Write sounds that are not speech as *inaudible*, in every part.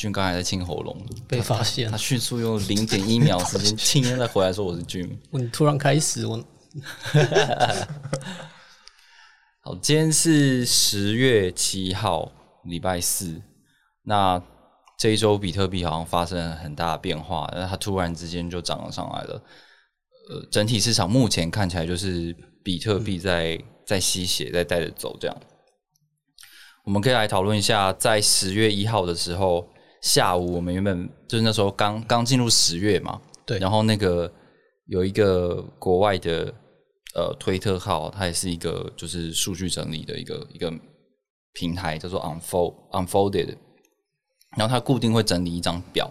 俊刚才在清喉咙，被发现他，迅速用零点一秒时间清，再回来说我是俊。你突然开始，我 *laughs* 好，今天是十月七号，礼拜四。那这一周比特币好像发生了很大的变化，那它突然之间就涨了上来了。呃，整体市场目前看起来就是比特币在在吸血，在带着走这样。我们可以来讨论一下，在十月一号的时候下午，我们原本就是那时候刚刚进入十月嘛，对。然后那个有一个国外的呃推特号，它也是一个就是数据整理的一个一个平台，叫做 Unfold Unfolded，然后它固定会整理一张表，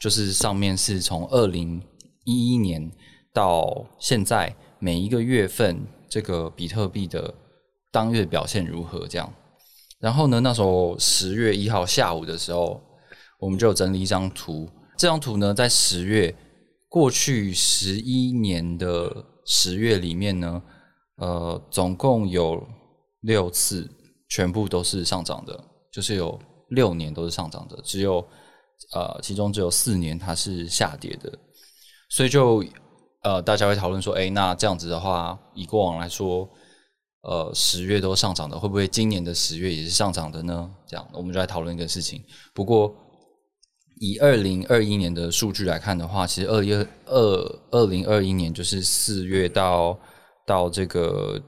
就是上面是从二零一一年到现在每一个月份这个比特币的当月表现如何这样。然后呢，那时候十月一号下午的时候，我们就有整理一张图。这张图呢，在十月过去十一年的十月里面呢，呃，总共有六次全部都是上涨的，就是有六年都是上涨的，只有呃，其中只有四年它是下跌的。所以就呃，大家会讨论说，哎，那这样子的话，以过往来说，呃，十月都上涨的，会不会今年的十月也是上涨的呢？这样，我们就来讨论一个事情。不过，以二零二一年的数据来看的话，其实二一二二零二一年就是四月到到这个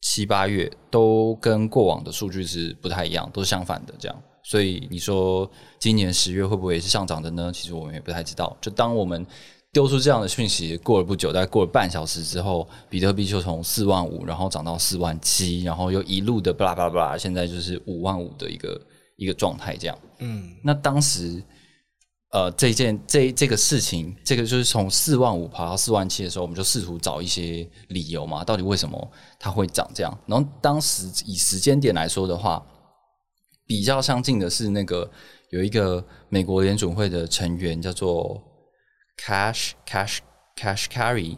七八月，都跟过往的数据是不太一样，都是相反的这样。所以你说今年十月会不会也是上涨的呢？其实我们也不太知道。就当我们丢出这样的讯息，过了不久，大概过了半小时之后，比特币就从四万五，然后涨到四万七，然后又一路的巴拉巴拉巴拉，现在就是五万五的一个一个状态，这样。嗯，那当时，呃，这件这这个事情，这个就是从四万五跑到四万七的时候，我们就试图找一些理由嘛，到底为什么它会涨这样？然后当时以时间点来说的话，比较相近的是那个有一个美国联准会的成员叫做 Cash Cash Cash Carry，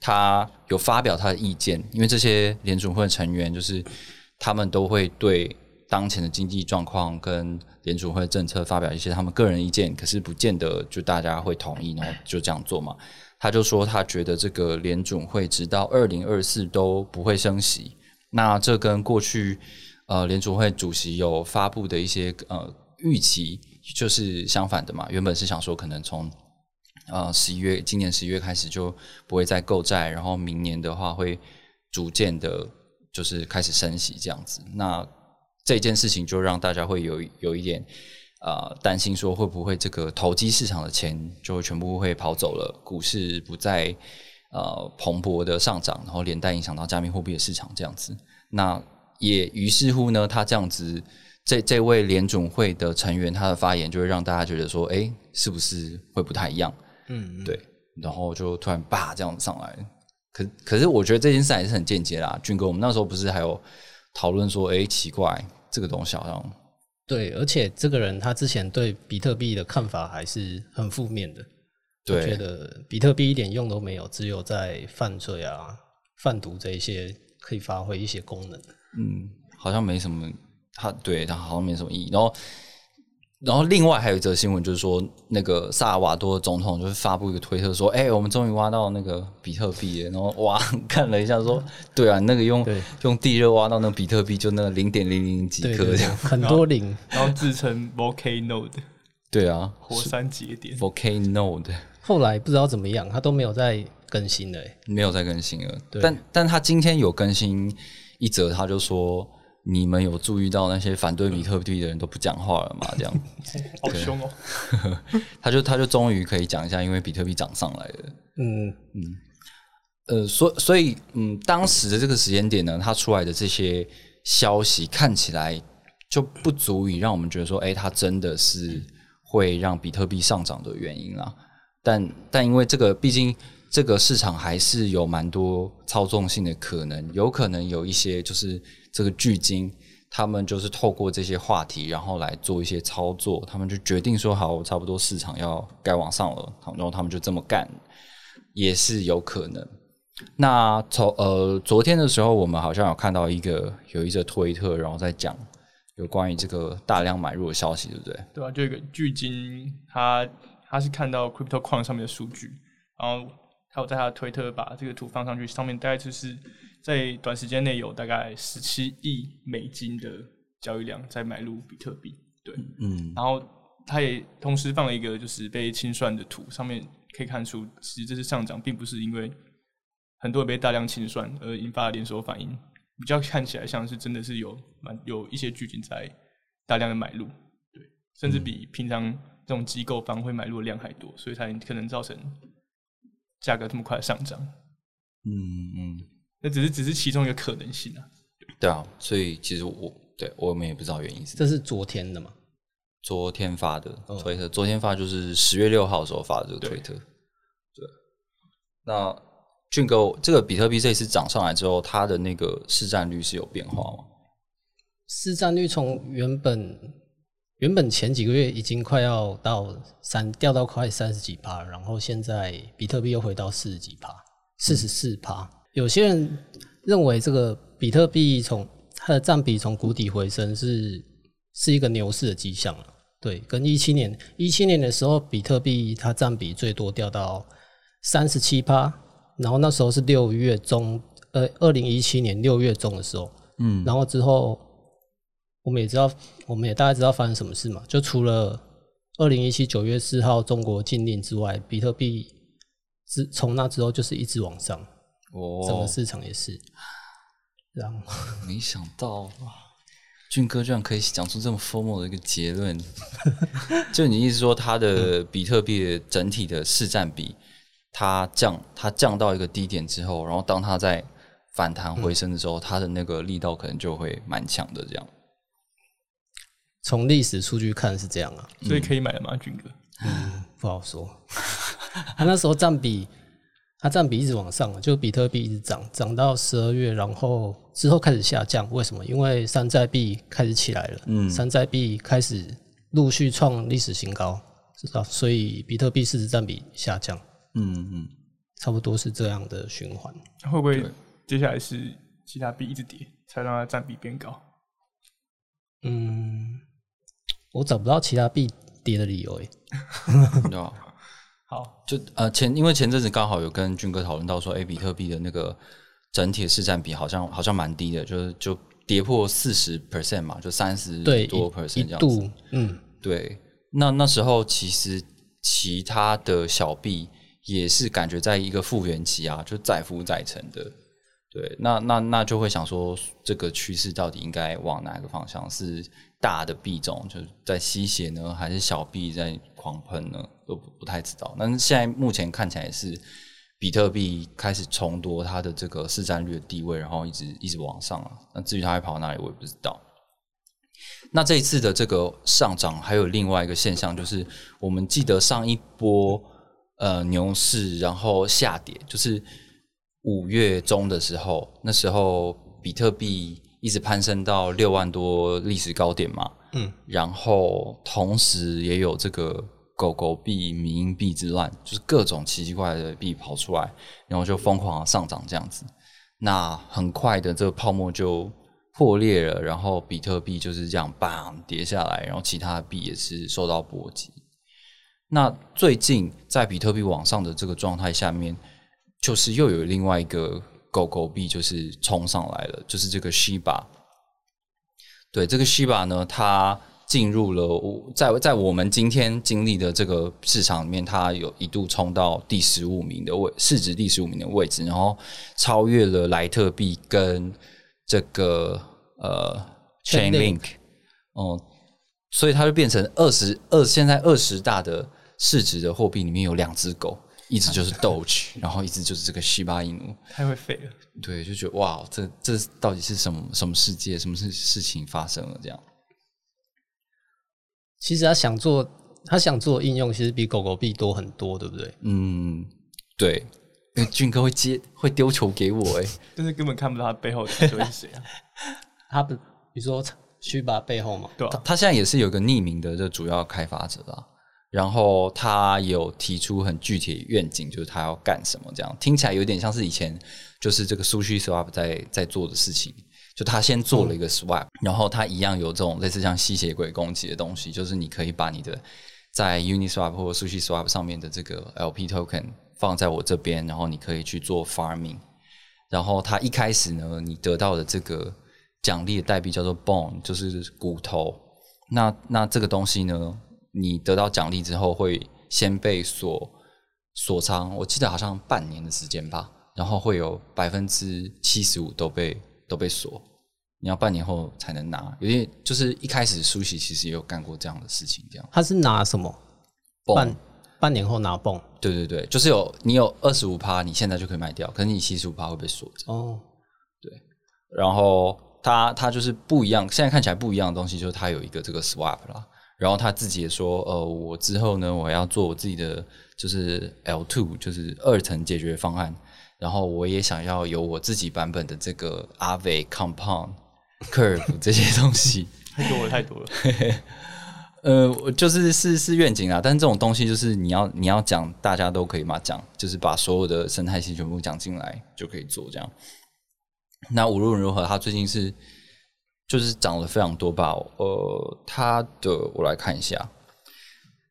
他有发表他的意见，因为这些联准会成员就是他们都会对当前的经济状况跟联储会政策发表一些他们个人意见，可是不见得就大家会同意，然后就这样做嘛。他就说他觉得这个联准会直到二零二四都不会升息，那这跟过去呃联储会主席有发布的一些呃预期就是相反的嘛。原本是想说可能从呃十一月今年十一月开始就不会再购债，然后明年的话会逐渐的，就是开始升息这样子。那这件事情就让大家会有有一点呃担心，说会不会这个投机市场的钱就全部会跑走了，股市不再呃蓬勃的上涨，然后连带影响到加密货币的市场这样子。那也于是乎呢，他这样子，这这位联总会的成员他的发言就会让大家觉得说，哎，是不是会不太一样？嗯，对，然后就突然叭这样上来。可可是我觉得这件事还是很间接啦，俊哥，我们那时候不是还有讨论说，哎，奇怪，这个东西好像对，而且这个人他之前对比特币的看法还是很负面的，就对觉得比特币一点用都没有，只有在犯罪啊、贩毒这一些可以发挥一些功能。嗯，好像没什么，他对他好像没什么意义。然后，然后另外还有一则新闻，就是说那个萨尔瓦多总统就是发布一个推特说：“哎、我们终于挖到那个比特币了。”然后哇，*laughs* 看了一下说：“对。啊，那个用用地热挖到那个比特币，就那零点零零几对对对，颗这样。很多零，然后自称 Volcano 的。对啊。火山节点，，Volcano 的。后来不知道怎么样，他都没有再更新了欸。没有再更新了。对。但但他今天有更新一则，他就说：“你们有注意到那些反对比特币的人都不讲话了吗？”这样。*laughs* 好凶哦！*laughs* 他就他就终于可以讲一下，因为比特币涨上来了。嗯嗯，呃，所所以嗯，当时的这个时间点呢，它出来的这些消息看起来就不足以让我们觉得说，哎，它真的是会让比特币上涨的原因啦。但但因为这个，毕竟这个市场还是有蛮多操纵性的可能，有可能有一些就是这个巨鲸，他们就是透过这些话题，然后来做一些操作，他们就决定说好，差不多市场要该往上了，然后他们就这么干，也是有可能。那从呃昨天的时候，我们好像有看到一个有一则推特，然后在讲有关于这个大量买入的消息，对不对？对啊，就一个巨鲸，他他是看到 crypto 矿上面的数据，然后他有在他的推特把这个图放上去，上面大概就是在短时间内有大概十七亿美金的交易量在买入比特币，对，嗯然后他也同时放了一个就是被清算的图，上面可以看出，其实这次上涨并不是因为很多人被大量清算而引发的连锁反应，比较看起来像是真的是有蛮有一些巨鲸在大量的买入，对，甚至比平常这种机构方会买入的量还多，所以才可能造成价格这么快的上涨。嗯嗯，那只是只是其中一个可能性啊。对啊，所以其实我对我们也不知道原因是这是昨天的嘛？昨天发的哦推特，昨天发就是十月六号的时候发的这个推特。对，那俊哥，这个比特币这次涨上来之后，它的那个市占率是有变化吗？市占率从原本原本前几个月已经快要到三掉到快三十几趴，然后现在比特币又回到四十几趴，四十四趴。有些人认为这个比特币从它的占比从谷底回升是是一个牛市的迹象了。对，跟一七年一七年的时候，比特币它占比最多掉到三十七趴，然后那时候是六月中，呃，二零一七年六月中的时候，嗯然后之后，我们也知道，我们也大概知道发生什么事嘛。就除了二零一七九月四号中国禁令之外，比特币之从那之后就是一直往上，整个哦，市场也是。然后，*laughs* 没想到哇，俊哥居然可以讲出这么 formal 的一个结论。*laughs* 就你意思说，它的 *laughs* 比特币的整体的市占比，它降，它降到一个低点之后，然后当它在反弹回升的时候，它的那个力道可能就会蛮强的。这样，从历史数据看是这样啊，所以可以买了吗，俊哥？不好说。他那时候占比，它占比一直往上，就比特币一直涨，涨到十二月，然后之后开始下降。为什么？因为山寨币开始起来了，嗯山寨币开始陆续创历史新高，知道？所以比特币市值占比下降，嗯嗯，差不多是这样的循环。会不会接下来是其他币一直跌，才让它占比变高？嗯，我找不到其他币跌的理由诶。*laughs* 好，就呃前因为前阵子刚好有跟军哥讨论到说，哎，比特币的那个整体市占比好像好像蛮低的，就是就跌破四十 percent 嘛，就三十，多 percent 这样子。嗯，对，那那时候其实其他的小币也是感觉在一个复原期啊，就载浮载沉的。对，那那那就会想说，这个趋势到底应该往哪个方向？是大的币种就是在吸血呢，还是小币在狂喷呢？都不太知道。但是现在目前看起来是比特币开始重夺它的这个市占率的地位，然后一直一直往上啊。那至于它会跑到哪里，我也不知道。那这一次的这个上涨，还有另外一个现象，就是我们记得上一波呃牛市，然后下跌，就是五月中的时候，那时候比特币一直攀升到六万多历史高点嘛，嗯，然后同时也有这个狗狗币、民营币之乱，就是各种奇奇怪怪的币跑出来，然后就疯狂的上涨这样子。那很快的这个泡沫就破裂了，然后比特币就是这样 bang 跌下来，然后其他币也是受到波及。那最近在比特币往上的这个状态下面，就是又有另外一个狗狗币就是冲上来了，就是这个 Shiba。对，这个 Shiba 呢，它进入了我在在我们今天经历的这个市场里面，它有一度冲到第十五名的位，市值第十五名的位置，然后超越了莱特币跟这个呃 Chainlink Chainlink，哦、所以它就变成二十二，现在二十大的市值的货币里面有两只狗，一直就是 Doge，然后一直就是这个西巴伊努。太会废了。对，就觉得哇，这这到底是什么什么世界，什么事事情发生了这样？其实他想做他想做的应用其实比狗狗币多很多，对不对？嗯，对，因为俊哥会接会丢球给我、哎，*laughs* 但是根本看不到他背后的是谁啊？*laughs* 他不，比如说虚把背后嘛，对吧、他他现在也是有个匿名的这主要开发者啦。然后他有提出很具体的愿景，就是他要干什么，这样听起来有点像是以前就是这个 Sushi Swap 在在做的事情。就他先做了一个 swap，、然后他一样有这种类似像吸血鬼攻击的东西，就是你可以把你的在 Uniswap 或者 Sushi Swap 上面的这个 LP token 放在我这边，然后你可以去做 farming。然后他一开始呢，你得到的这个奖励的代币叫做 bone，就是骨头。那那这个东西呢，你得到奖励之后会先被锁锁仓，我记得好像半年的时间吧，然后会有百分之七十五都被都被锁，你要半年后才能拿。有些就是一开始苏喜其实也有干过这样的事情，这样。他是拿什么？半半年后拿泵对对对，就是有你有二十五趴，你现在就可以卖掉，可是你七十五趴会被锁着。哦，对然后它它就是不一样，现在看起来不一样的东西，就是它有一个这个 swap 啦。然后他自己也说，呃，我之后呢，我要做我自己的就是 L two，就是二层解决方案。然后我也想要有我自己版本的这个 Aave Compound Curve *laughs* 这些东西。太多了，太多了。*laughs* 呃，我就是是是愿景啊，但是这种东西就是你要你要讲，大家都可以嘛讲，就是把所有的生态系全部讲进来就可以做这样。那无论如何，他最近是就是涨了非常多吧？呃，它的我来看一下，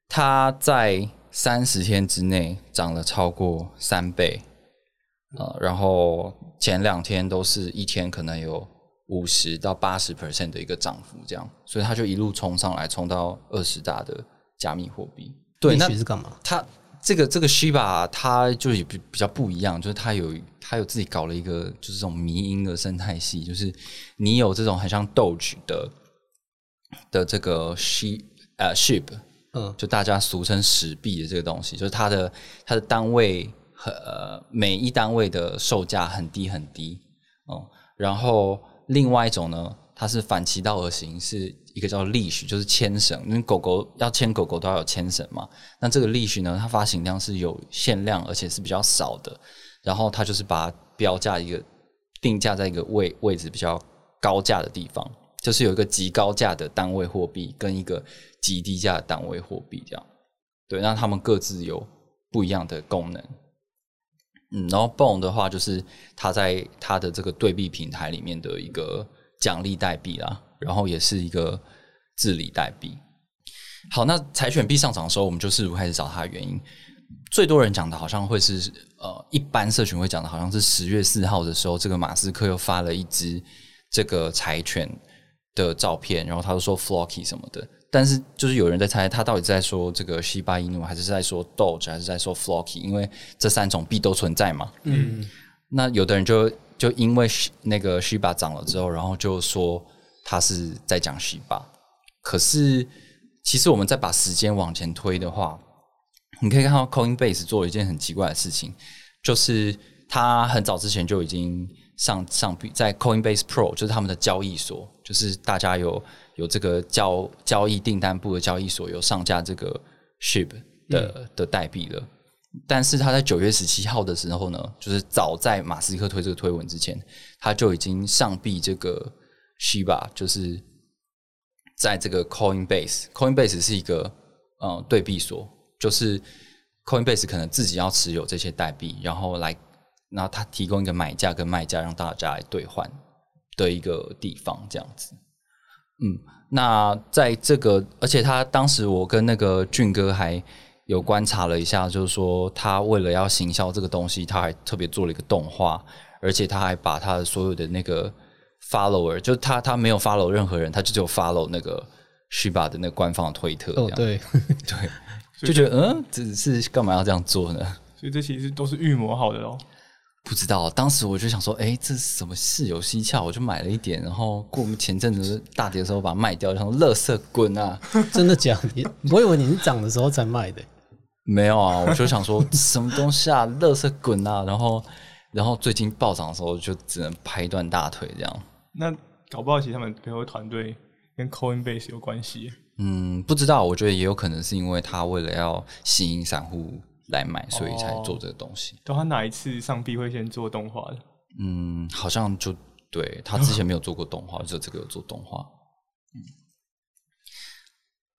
它在三十天之内涨了超过三倍，呃，然后前两天都是一天可能有五十到八十 percent 的一个涨幅，这样，所以它就一路冲上来，冲到二十大的加密货币。对，利那息是干嘛？它这个这个 Shiba 它就是比比较不一样，就是它有它有自己搞了一个就是这种迷因的生态系，就是你有这种很像 Doge 的的这个 Shi 呃 ship，嗯，就大家俗称石币的这个东西，就是它的它的单位和呃每一单位的售价很低很低哦、然后另外一种呢，它是反其道而行，是一个叫 leash，就是牵绳，因为狗狗要牵狗狗都要有牵绳嘛。那这个 leash 呢，它发行量是有限量，而且是比较少的。然后它就是把它标价一个定价在一个位位置比较高价的地方，就是有一个极高价的单位货币跟一个极低价的单位货币这样。对，那它们各自有不一样的功能。嗯，然后 Bone 的话，就是它在它的这个对币平台里面的一个奖励代币啦，然后也是一个治理代币。好，那柴犬币上涨的时候，我们就试图开始找它的原因。最多人讲的好像会是呃，一般社群会讲的好像是十月四号的时候，这个马斯克又发了一只这个柴犬的照片，然后他就说 Flocky 什么的。但是就是有人在猜，他到底在说这个西巴伊努，还是在说 Doge，还是在说 Flocky？因为这三种币都存在嘛。嗯，那有的人就就因为那个 Shiba 涨了之后，然后就说他是在讲 Shiba。可是其实我们再把时间往前推的话，你可以看到 Coinbase 做了一件很奇怪的事情，就是他很早之前就已经上上币在 Coinbase Pro，就是他们的交易所，就是大家有有这个交交易订单部的交易所有上架这个 SHIB 的、的代币了。但是他在九月十七号的时候呢，就是早在马斯克推这个推文之前，他就已经上币这个 Shiba，就是在这个 Coinbase，Coinbase 是一个呃对币所，就是 Coinbase 可能自己要持有这些代币，然后来，然后他提供一个买价跟卖价让大家来兑换的一个地方，这样子。嗯，那在这个，而且他当时我跟那个俊哥还有观察了一下，就是说他为了要行销这个东西，他还特别做了一个动画，而且他还把他的所有的那个 follower，就他他没有 follow 任何人，他就只有 follow 那个 Shiba 的那个官方的推特，哦对，*laughs* 对，就觉得嗯，这是干嘛要这样做呢？所以这其实都是预谋好的哦。不知道，当时我就想说，哎、这是什么事有蹊跷，我就买了一点，然后过前阵子大跌的时候把它卖掉，然后乐色滚啊！真的假的？你我以为你是涨的时候才卖的。没有啊，我就想说 *laughs* 什么东西啊，乐色滚啊！然后，然后最近暴涨的时候就只能拍断大腿这样。那搞不好其实他们背后团队跟 Coinbase 有关系。嗯，不知道，我觉得也有可能是因为他为了要吸引散户来买，所以才做这个东西。都他哪一次上币会先做动画的？嗯，好像就对他之前没有做过动画，*laughs* 就这个有做动画。嗯，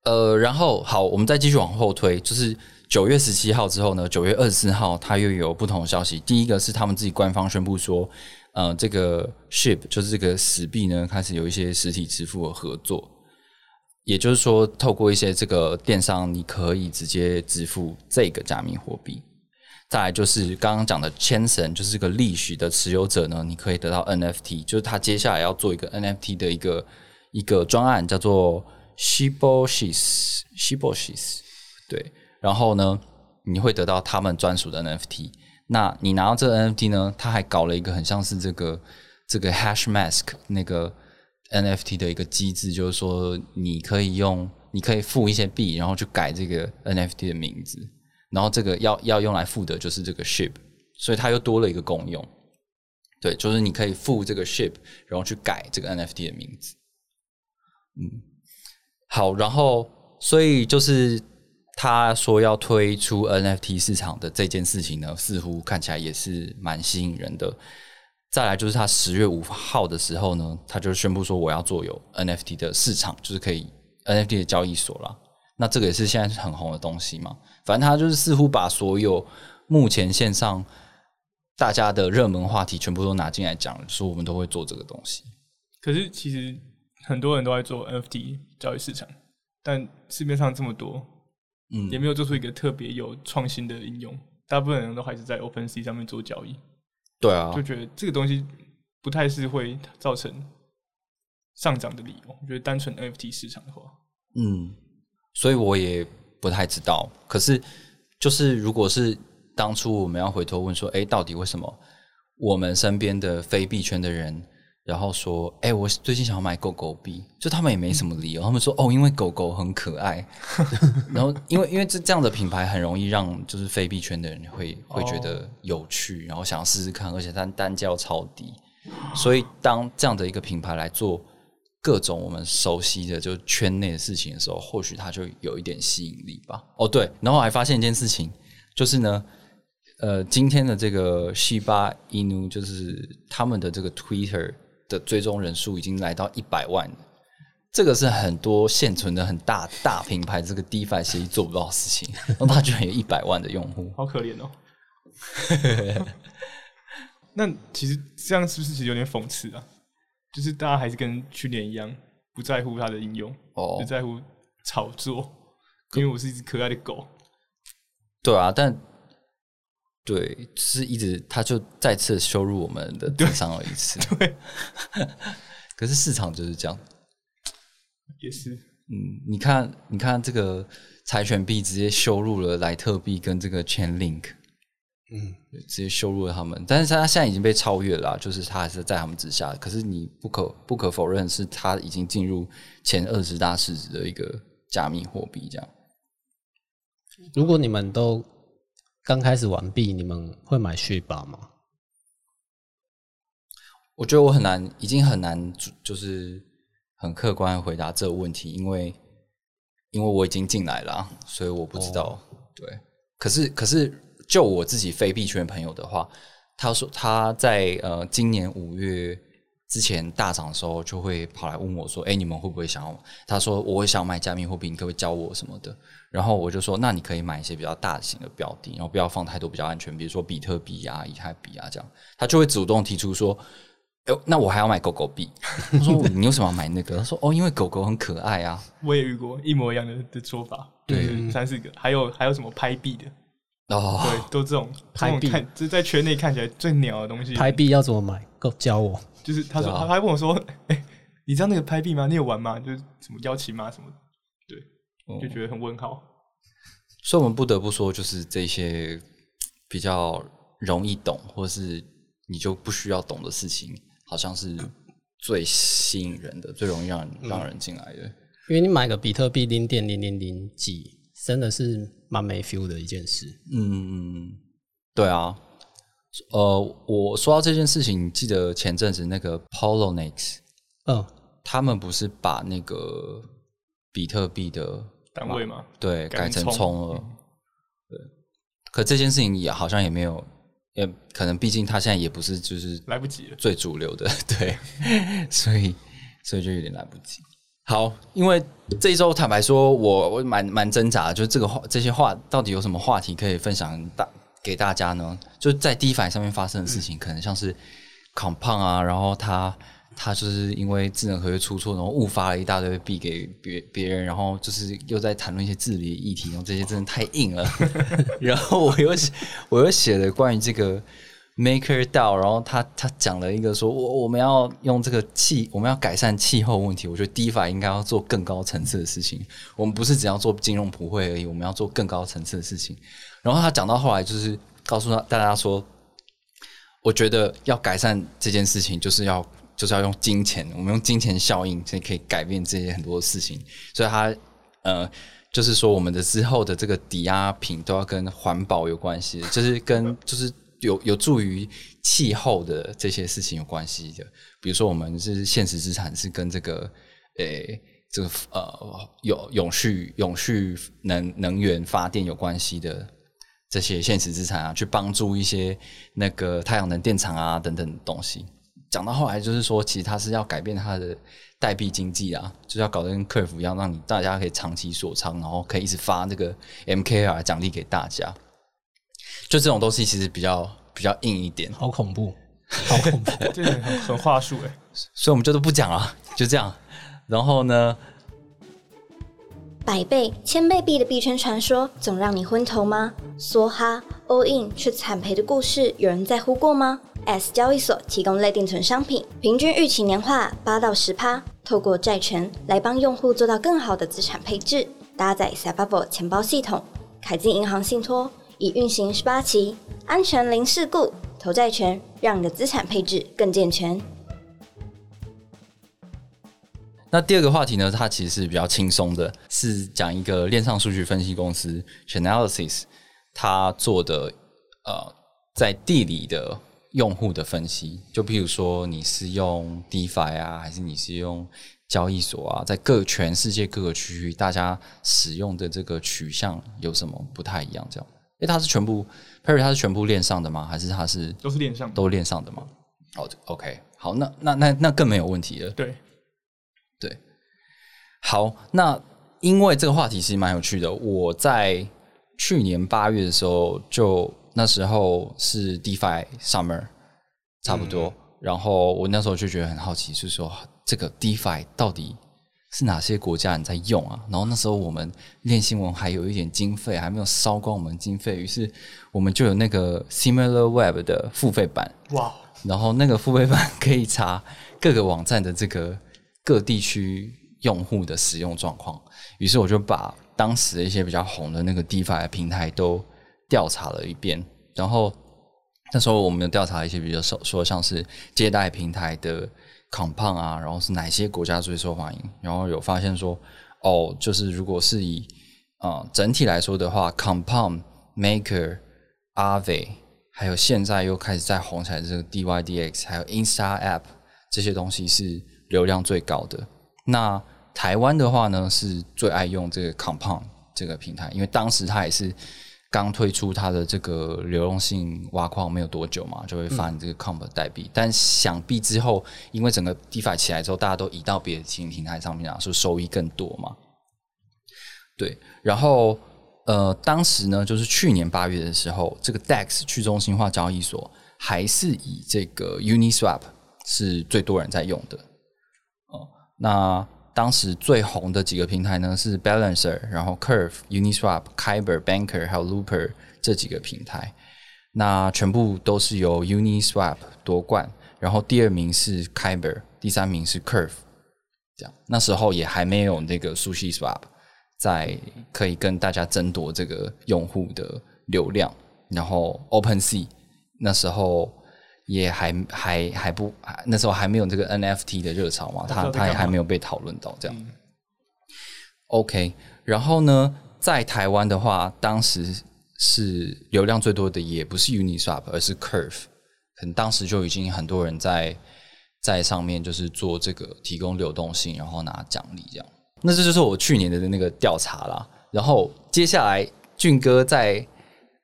呃，然后好，我们再继续往后推，就是九月十七号之后呢，九月二十四号，它又有不同的消息。第一个是他们自己官方宣布说，呃，这个 Ship 就是这个死币呢，开始有一些实体支付的合作，也就是说，透过一些这个电商，你可以直接支付这个加密货币。再来就是刚刚讲的千神，就是个历史的持有者呢，你可以得到 NFT，就是他接下来要做一个 NFT 的一个一个专案，叫做 Shiboshis Shiboshis，对，然后呢，你会得到他们专属的 NFT。那你拿到这个 NFT 呢，他还搞了一个很像是这个这个 Hash Mask 那个 NFT 的一个机制，就是说你可以用你可以付一些币，然后去改这个 NFT 的名字。然后这个要要用来付的就是这个 ship，所以它又多了一个功用。对，就是你可以付这个 ship，然后去改这个 NFT 的名字。嗯，好，然后所以就是他说要推出 NFT 市场的这件事情呢，似乎看起来也是蛮吸引人的。再来就是他十月五号的时候呢，他就宣布说我要做有 NFT 的市场，就是可以 NFT 的交易所了。那这个也是现在是很红的东西嘛。反正他就是似乎把所有目前线上大家的热门话题全部都拿进来讲，说我们都会做这个东西。可是其实很多人都在做 NFT 交易市场，但市面上这么多，嗯，也没有做出一个特别有创新的应用。大部分人都还是在 OpenSea 上面做交易。对啊，就觉得这个东西不太是会造成上涨的理由。我觉得单纯 NFT 市场的话，嗯，所以我也。不太知道，可是就是如果是当初我们要回头问说，哎，到底为什么我们身边的非币圈的人，然后说，哎，我最近想要买狗狗币，就他们也没什么理由，他们说，哦，因为狗狗很可爱，*laughs* 然后因为因为这这样的品牌很容易让就是非币圈的人会会觉得有趣，然后想要试试看，而且它单价超低，所以当这样的一个品牌来做。各种我们熟悉的就圈内的事情的时候，或许它就有一点吸引力吧。哦，对，然后还发现一件事情，就是呢，呃，今天的这个西巴伊努，就是他们的这个 Twitter 的追踪人数已经来到一百万，这个是很多现存的很大大品牌这个 DeFi 协议做不到的事情，然后他居然有一百万的用户，好可怜哦。*laughs* 那其实这样是不是其实有点讽刺啊？就是大家还是跟去年一样，不在乎它的应用，只在乎炒作。因为我是一只可爱的狗。对啊，但对，是一直他就再次羞辱我们的智商了一次。*laughs* 对，*laughs* 可是市场就是这样。也是。嗯，你看，你看这个柴犬币直接羞辱了莱特币跟这个 Chainlink。嗯，直接羞辱了他们，但是他现在已经被超越了，就是他还是在他们之下。可是你不可不可否认，是他已经进入前二十大市值的一个加密货币。这样，如果你们都刚开始完毕，你们会买血吧吗？我觉得我很难，已经很难，就是很客观回答这个问题，因为因为我已经进来了，所以我不知道。对，可是可是。就我自己非币圈朋友的话，他说他在呃今年五月之前大涨的时候，就会跑来问我说：“哎，你们会不会想要？”他说：“我想买加密货币，你可不可以教我什么的？”然后我就说：“那你可以买一些比较大型的标的，然后不要放太多，比较安全，比如说比特币啊、以太币啊这样。”他就会主动提出说：“哎，那我还要买狗狗币。”我说：“你为什么要买那个？” *laughs* 他说：“哦，因为狗狗很可爱啊。”我也遇过一模一样的的说法，对，三四个，还有还有什么拍币的。哦，对，都这种拍币，就是在圈内看起来最鸟的东西。拍币要怎么买？够教我。就是他说，他还问我说：“哎，你知道那个拍币吗？你有玩吗？就是什么邀请吗？什么？”对，就觉得很问号。所以，我们不得不说，就是这些比较容易懂，或是你就不需要懂的事情，好像是最吸引人的，最容易让让人进来的。因为你买个比特币零点零零零几，真的是。蛮没 feel 的一件事。嗯，对啊。呃，我说到这件事情，记得前阵子那个 Polonex，嗯，他们不是把那个比特币的单位嘛，对，改成改成葱葱了。对，可这件事情也好像也没有，也可能毕竟他现在也不是就是来不及了。最主流的，*laughs* 对，所以所以就有点来不及。好，因为这一周坦白说，我我蛮蛮挣扎的，就是这个话这些话到底有什么话题可以分享大给大家呢？就在 DeFi 上面发生的事情，可能像是 Compound 啊，然后他他就是因为智能合约出错，然后误发了一大堆币给别别人，然后就是又在谈论一些治理议题，然后这些真的太硬了。*laughs* 然后我又写我又写了关于这个 Maker DAO，然后他他讲了一个说，我我们要用这个气，我们要改善气候问题。我觉得 DeFi 应该要做更高层次的事情，我们不是只要做金融普惠而已，我们要做更高层次的事情。然后他讲到后来，就是告诉他大家说，我觉得要改善这件事情，就是要就是要用金钱，我们用金钱效应，所以可以改变这些很多事情。所以他呃，就是说我们的之后的这个抵押品都要跟环保有关系，就是跟就是有有助于气候的这些事情有关系的。比如说我们是现实资产是跟这个诶。这个呃，有永续永续能能源发电有关系的这些现实资产啊，去帮助一些那个太阳能电厂啊等等东西。讲到后来就是说，其实它是要改变它的代币经济啊，就是要搞得跟 Curve 一样，让你大家可以长期锁仓，然后可以一直发这个 MKR 奖励给大家。就这种东西其实比较比较硬一点，好恐怖，*laughs* 好恐怖。这很很很话术哎，所以我们就都不讲了，就这样。然后呢，百倍、千倍币的币圈传说总让你昏头吗？梭哈、all in 却惨赔的故事，有人在乎过吗？S 交易所提供类定存商品，平均预期年化八到十趴，透过债权来帮用户做到更好的资产配置。搭载 s a b a b o 钱包系统，凯金银行信托已运行十八期，安全零事故，投债权让你的资产配置更健全。那第二个话题呢，它其实是比较轻松的，是讲一个链上数据分析公司 Chainalysis 它做的呃在地理的用户的分析，就譬如说你是用 DeFi 啊，还是你是用交易所啊，在各全世界各个区域，大家使用的这个取向有什么不太一样？这样，诶，它是全部 Perry 它是全部链上的吗？还是它是都是链上的，都链上的吗？好的，OK，好，那那那那更没有问题了。对，好，那因为这个话题其实蛮有趣的，我在去年八月的时候，就那时候是 DeFi Summer 差不多，然后我那时候就觉得很好奇，就是说这个 DeFi 到底是哪些国家人在用啊？然后那时候我们练新闻还有一点经费，还没有烧光我们经费，于是我们就有那个 Similar Web 的付费版，哇，然后那个付费版可以查各个网站的这个各地区用户的使用状况。于是我就把当时的一些比较红的那个 DeFi 平台都调查了一遍。然后那时候我们有调查一些比较说说像是借贷平台的 Compound 啊，然后是哪些国家最受欢迎，然后有发现说哦，就是如果是以啊、呃整体来说的话，Compound、Maker、ave，还有现在又开始在红起来的这个 DYDX，还有 Insta App 这些东西是流量最高的。那台湾的话呢，是最爱用这个 Compound 这个平台，因为当时它也是刚推出它的这个流动性挖矿没有多久嘛，就会发你这个 Comp 的代币。但想必之后，因为整个 DeFi 起来之后，大家都移到别的新平台上面啊，是收益更多嘛。对，然后呃，当时呢，就是去年八月的时候，这个 DEX 去中心化交易所还是以这个 Uniswap 是最多人在用的。哦，那当时最红的几个平台呢是 Balancer，然后 Curve、Uniswap、Kyber、Banker 还有 Looper 这几个平台。那全部都是由 Uniswap 夺冠，然后第二名是 Kyber，第三名是 Curve。这样，那时候也还没有那个 Sushi Swap 在可以跟大家争夺这个用户的流量，然后 OpenSea 那时候也还还还不那时候还没有这个 NFT 的热潮嘛，他他也还没有被讨论到这样。OK，然后呢，在台湾的话，当时是流量最多的也不是 Uniswap，而是 Curve，可能当时就已经很多人在在上面就是做这个提供流动性，然后拿奖励这样。那这就是我去年的那个调查啦。然后接下来俊哥在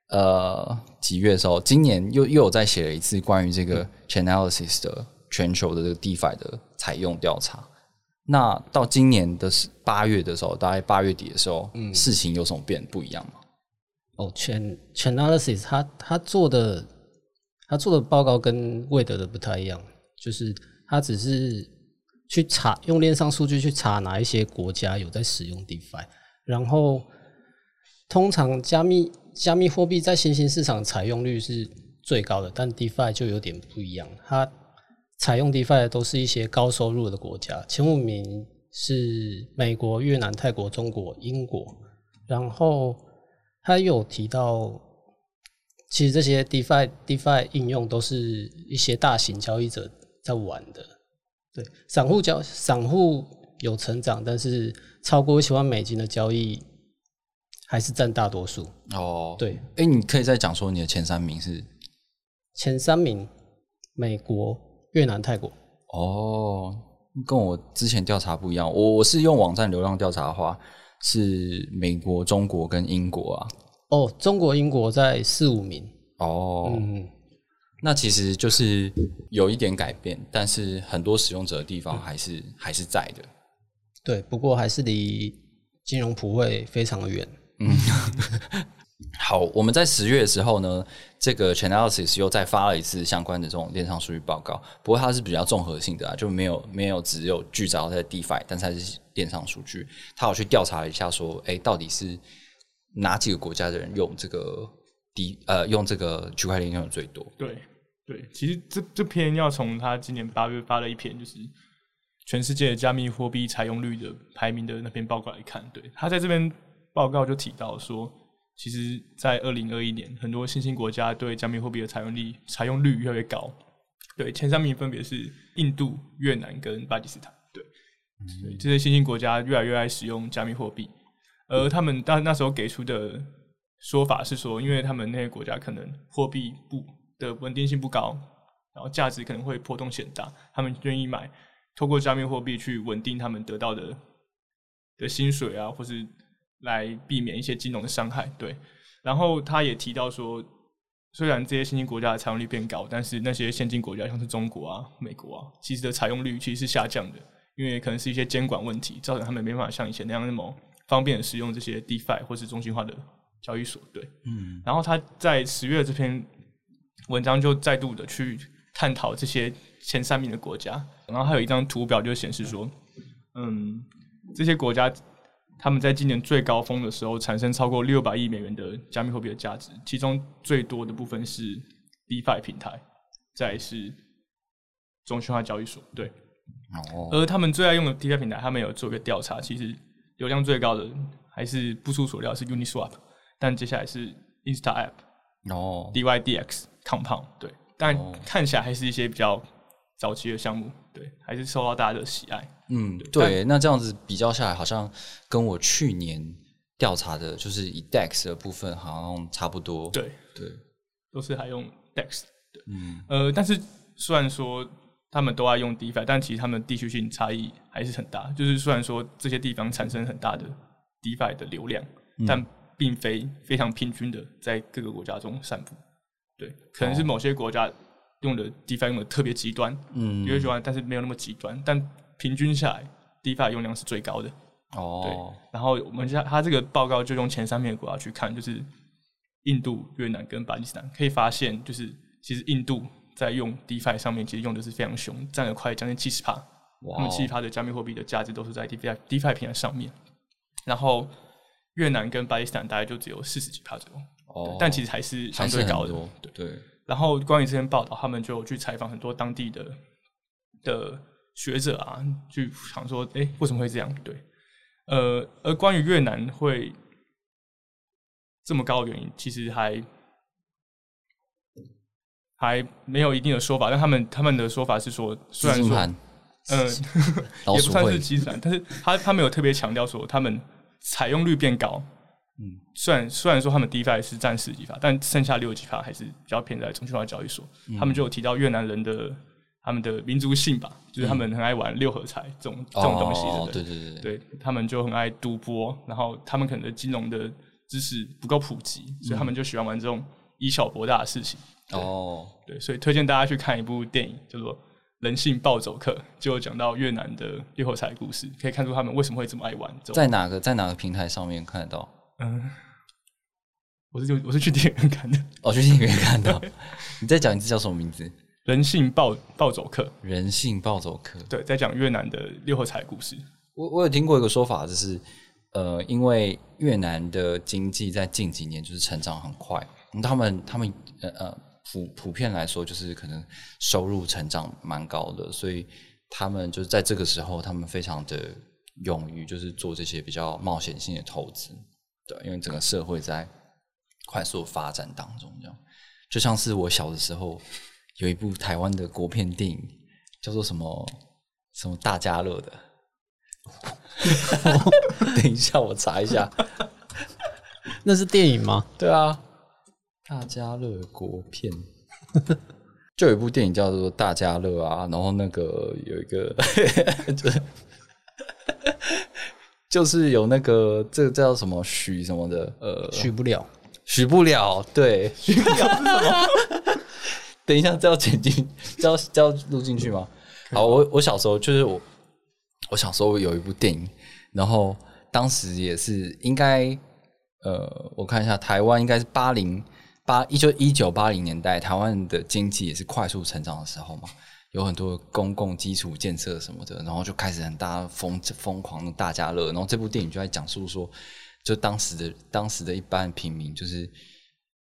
呃几月的时候，今年又又有再写了一次关于这个 Chainalysis 的全球的这个 DeFi 的采用调查。那到今年的八月的时候，大概八月底的时候，嗯，事情有什么变不一样吗？哦，Chain Chainalysis 他他做的他做的报告跟魏德的不太一样，就是他只是去查用链上数据去查哪一些国家有在使用 DeFi，然后通常加密加密货币在新兴市场采用率是最高的，但 DeFi 就有点不一样，它。采用 DeFi 的都是一些高收入的国家，前五名是美国、越南、泰国、中国、英国。然后他有提到，其实这些 DeFi DeFi 应用都是一些大型交易者在玩的。对，散户交散户有成长，但是超过一千万美金的交易还是占大多数。哦，对，哎，你可以再讲说你的前三名是？前三名，美国。越南、泰国哦，跟我之前调查不一样。我我是用网站流量调查的话，是美国、中国跟英国啊。哦，中国、英国在四五名。哦，嗯，那其实就是有一点改变，但是很多使用者的地方还是还是在的。对，不过还是离金融普惠非常的远。嗯。*laughs* 好，我们在十月的时候呢，这个 Chainalysis 又再发了一次相关的这种链上数据报告。不过它是比较综合性的啊，就没有没有只有聚焦在 DeFi，但是它是链上数据。他有去调查了一下，说，哎，到底是哪几个国家的人用这个 D 呃用这个区块链用的最多？对对，其实这这篇要从他今年八月发了一篇，就是全世界加密货币采用率的排名的那篇报告来看，对他在这边报告就提到说。其实，在二零二一年，很多新兴国家对加密货币的采用率采用率越来越高。对，前三名分别是印度、越南跟巴基斯坦。对，这些新兴国家越来越爱使用加密货币，而他们当那时候给出的说法是说，因为他们那些国家可能货币不的稳定性不高，然后价值可能会波动显大，他们愿意买，透过加密货币去稳定他们得到的的薪水啊，或是。来避免一些金融的伤害，对。然后他也提到说，虽然这些新兴国家的采用率变高，但是那些先进国家，像是中国啊、美国啊，其实的采用率其实是下降的，因为可能是一些监管问题，造成他们没办法像以前那样那么方便的使用这些 DeFi 或是中心化的交易所，对。嗯。然后他在十月这篇文章就再度的去探讨这些前三名的国家，然后还有一张图表就显示说，嗯，这些国家。他们在今年最高峰的时候产生超过六百亿美元的加密货币的价值，其中最多的部分是 DeFi 平台，再是中心化交易所。对，哦。而他们最爱用的 DeFi 平台，他们有做一个调查，其实流量最高的还是不出所料是 Uniswap，但接下来是 InstaApp，哦，DYDX Compound，对，但看起来还是一些比较早期的项目，对，还是受到大家的喜爱。嗯，对，那这样子比较下来，好像跟我去年调查的，就是以 DEX 的部分，好像差不多。对对，都是还用 DEX。嗯，呃，但是虽然说他们都爱用 DeFi，但其实他们地区性差异还是很大。就是虽然说这些地方产生很大的 DeFi 的流量，但并非非常平均的在各个国家中散布。对，可能是某些国家用的 DeFi 用的特别极端，嗯，有些喜欢，但是没有那么极端，但。平均下来，DeFi 用量是最高的。哦，对。然后我们下他这个报告就用前三面国家去看，就是印度、越南跟巴基斯坦，可以发现，就是其实印度在用 DeFi 上面，其实用的是非常凶，占了快将近七十趴。哇！他们七十趴的加密货币的价值都是在 DeFi DeFi 平台上面。然后越南跟巴基斯坦大概就只有四十几趴左右。哦。但其实还是相对高的。对对。然后关于这篇报道，他们就去采访很多当地的的。学者啊，就想说，哎，为什么会这样？对，呃，而关于越南会这么高的原因，其实还还没有一定的说法。但他们他们的说法是说，虽然说，嗯，*laughs* *laughs* 也不算是基础但是他他们有特别强调说，他们采用率变高。嗯，虽然虽然说他们 DeFi 是占十几发，但剩下六几发还是比较偏在中心化交易所。他们就有提到越南人的。他们的民族性吧，就是他们很爱玩六合彩这种这种东西哦，的，对对对，对他们就很爱赌博，然后他们可能的金融的知识不够普及，所以他们就喜欢玩这种以小博大的事情。哦，对，所以推荐大家去看一部电影，叫做《人性暴走客》，就有讲到越南的六合彩故事，可以看出他们为什么会这么爱玩。在哪个在哪个平台上面看得到？嗯，我是就我是去电影院看的，《哦，去电影院看的。你再讲一次叫什么名字？人性暴暴走客》。人性暴走客。对，在讲越南的六合彩故事。我我有听过一个说法，就是呃，因为越南的经济在近几年就是成长很快，他们他们呃呃普普遍来说就是可能收入成长蛮高的，所以他们就是在这个时候，他们非常的勇于就是做这些比较冒险性的投资，对，因为整个社会在快速发展当中，这样就像是我小的时候有一部台湾的国片电影，叫做什么什么大家乐的。*laughs* 等一下，我查一下。那是电影吗？对啊，大家乐国片，就有一部电影叫做《大家乐》啊，然后那个有一个，*laughs* 就是有那个这个叫什么许什么的，呃，许不了。许不了，对，许不了是什么？*laughs* 等一下，这要剪进，这要这要录进去吗？好，我我小时候就是我，我小时候有一部电影，然后当时也是应该，呃，我看一下，台湾应该是八零八一九一九八零年代，台湾的经济也是快速成长的时候嘛，有很多公共基础建设什么的，然后就开始很大疯疯狂的大家乐，然后这部电影就在讲述说。就当时的当时的一般平民，就是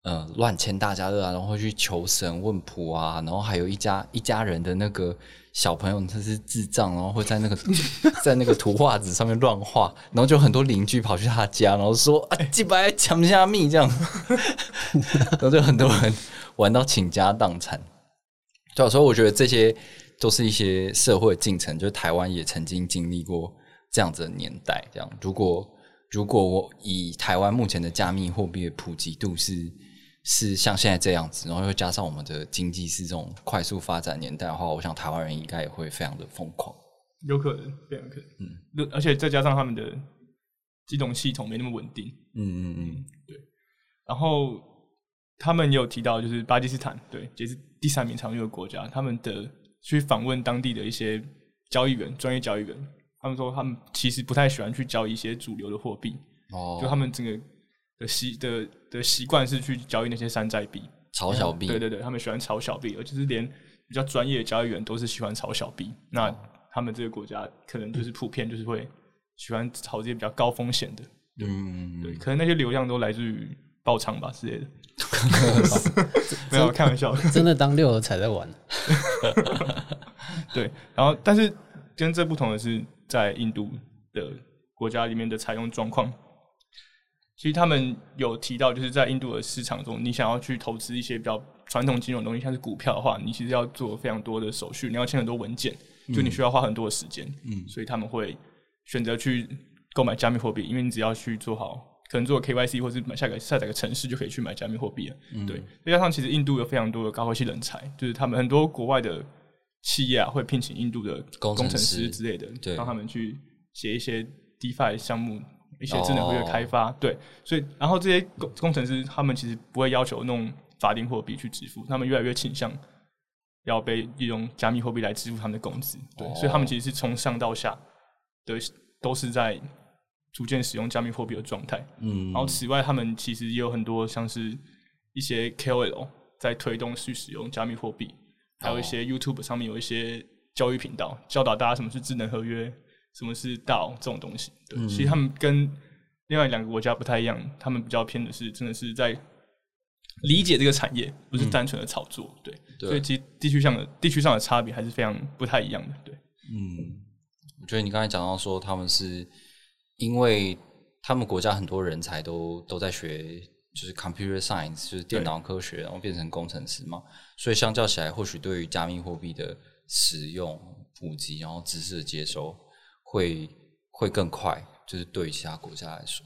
呃乱签大家乐啊，然后去求神问卜啊，然后还有一家一家人的那个小朋友他是智障，然后会在那个 *laughs* 在那个图画纸上面乱画，然后就很多邻居跑去他家，然后说啊，鸡巴抢下命这样，*laughs* 然后就很多人玩到倾家荡产。对，所以我觉得这些都是一些社会进程，就是台湾也曾经经历过这样子的年代。这样，如果如果我以台湾目前的加密货币的普及度是是像现在这样子，然后又加上我们的经济是这种快速发展年代的话，我想台湾人应该也会非常的疯狂。有可能，非常可能。嗯，而且再加上他们的机动系统没那么稳定。嗯嗯嗯，对。然后他们也有提到，就是巴基斯坦，对，也是第三名常用的国家，他们的去访问当地的一些交易员、专业交易员。他们说，他们其实不太喜欢去交易一些主流的货币，哦，就他们整个的习的的习惯是去交易那些山寨币、炒小币。对对对，他们喜欢炒小币，而且是连比较专业的交易员都是喜欢炒小币。那他们这个国家可能就是普遍就是会喜欢炒这些比较高风险的，嗯，对，可能那些流量都来自于爆仓吧之类的。*laughs* 没有开玩笑，真的当六合彩在玩。*laughs* 对，然后但是跟这不同的是。在印度的国家里面的采用状况，其实他们有提到，就是在印度的市场中，你想要去投资一些比较传统金融东西，像是股票的话，你其实要做非常多的手续，你要签很多文件，就你需要花很多的时间。嗯，所以他们会选择去购买加密货币，因为你只要去做好，可能做 KYC 或是买下个下载个城市就可以去买加密货币了。对，再加上其实印度有非常多的高科技人才，就是他们很多国外的。企业啊，会聘请印度的工程师之类的，让他们去写一些 DeFi 项目，一些智能合约开发。对，所以然后这些工工程师他们其实不会要求弄法定货币去支付，他们越来越倾向要被利用加密货币来支付他们的工资。对，所以他们其实是从上到下的都是在逐渐使用加密货币的状态。嗯，然后此外，他们其实也有很多像是一些 KOL 在推动去使用加密货币。还有一些 YouTube 上面有一些教育频道，教导大家什么是智能合约，什么是 DAO 这种东西。对，其实他们跟另外两个国家不太一样，他们比较偏的是真的是在理解这个产业，不是单纯的炒作。对，所以其实地区上的地区上的差别还是非常不太一样的。对，嗯，我觉得你刚才讲到说他们是因为他们国家很多人才都都在学。就是 computer science，就是电脑科学，然后变成工程师嘛，所以相较起来，或许对于加密货币的使用、普及，然后知识的接收，会会更快。就是对于其他国家来说，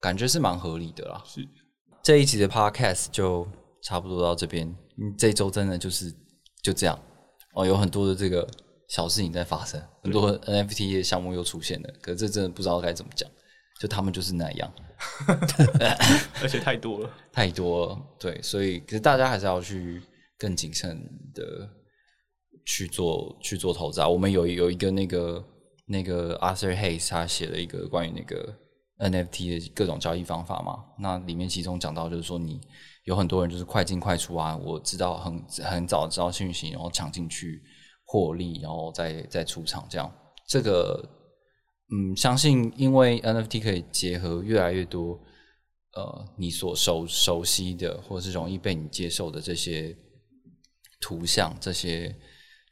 感觉是蛮合理的啦。是这一集的 podcast 就差不多到这边，这周真的就是就这样，哦，有很多的这个小事情在发生，很多 NFT 的项目又出现了，可是这真的不知道该怎么讲，就他们就是那样，*laughs* 而且太多了。*laughs* 太多了，对，所以可是大家还是要去更谨慎的去做去做投资啊。我们有有一个那个那个 Arthur Hayes 他写了一个关于那个 NFT 的各种交易方法嘛，那里面其中讲到就是说你有很多人就是快进快出啊，我知道很很早知道讯息，然后抢进去获利，然后再再出场这样。这个嗯，相信因为 NFT 可以结合越来越多呃你所熟熟悉的或是容易被你接受的这些图像，这些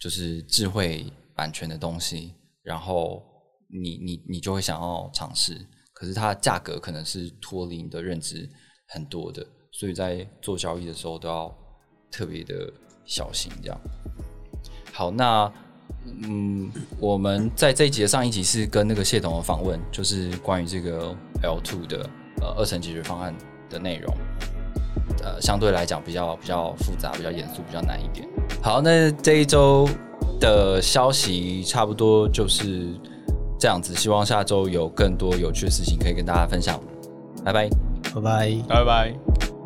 就是智慧版权的东西，然后你你你就会想要尝试，可是它的价格可能是脱离你的认知很多的，所以在做交易的时候都要特别的小心。这样，好，那嗯，我们在这一集的上一集是跟那个谢董的访问，就是关于这个 L two 的呃二层解决方案的内容。呃，相对来讲比较比较复杂、比较严肃、比较难一点。好，那这一周的消息差不多就是这样子，希望下周有更多有趣的事情可以跟大家分享。拜拜。拜拜。拜拜。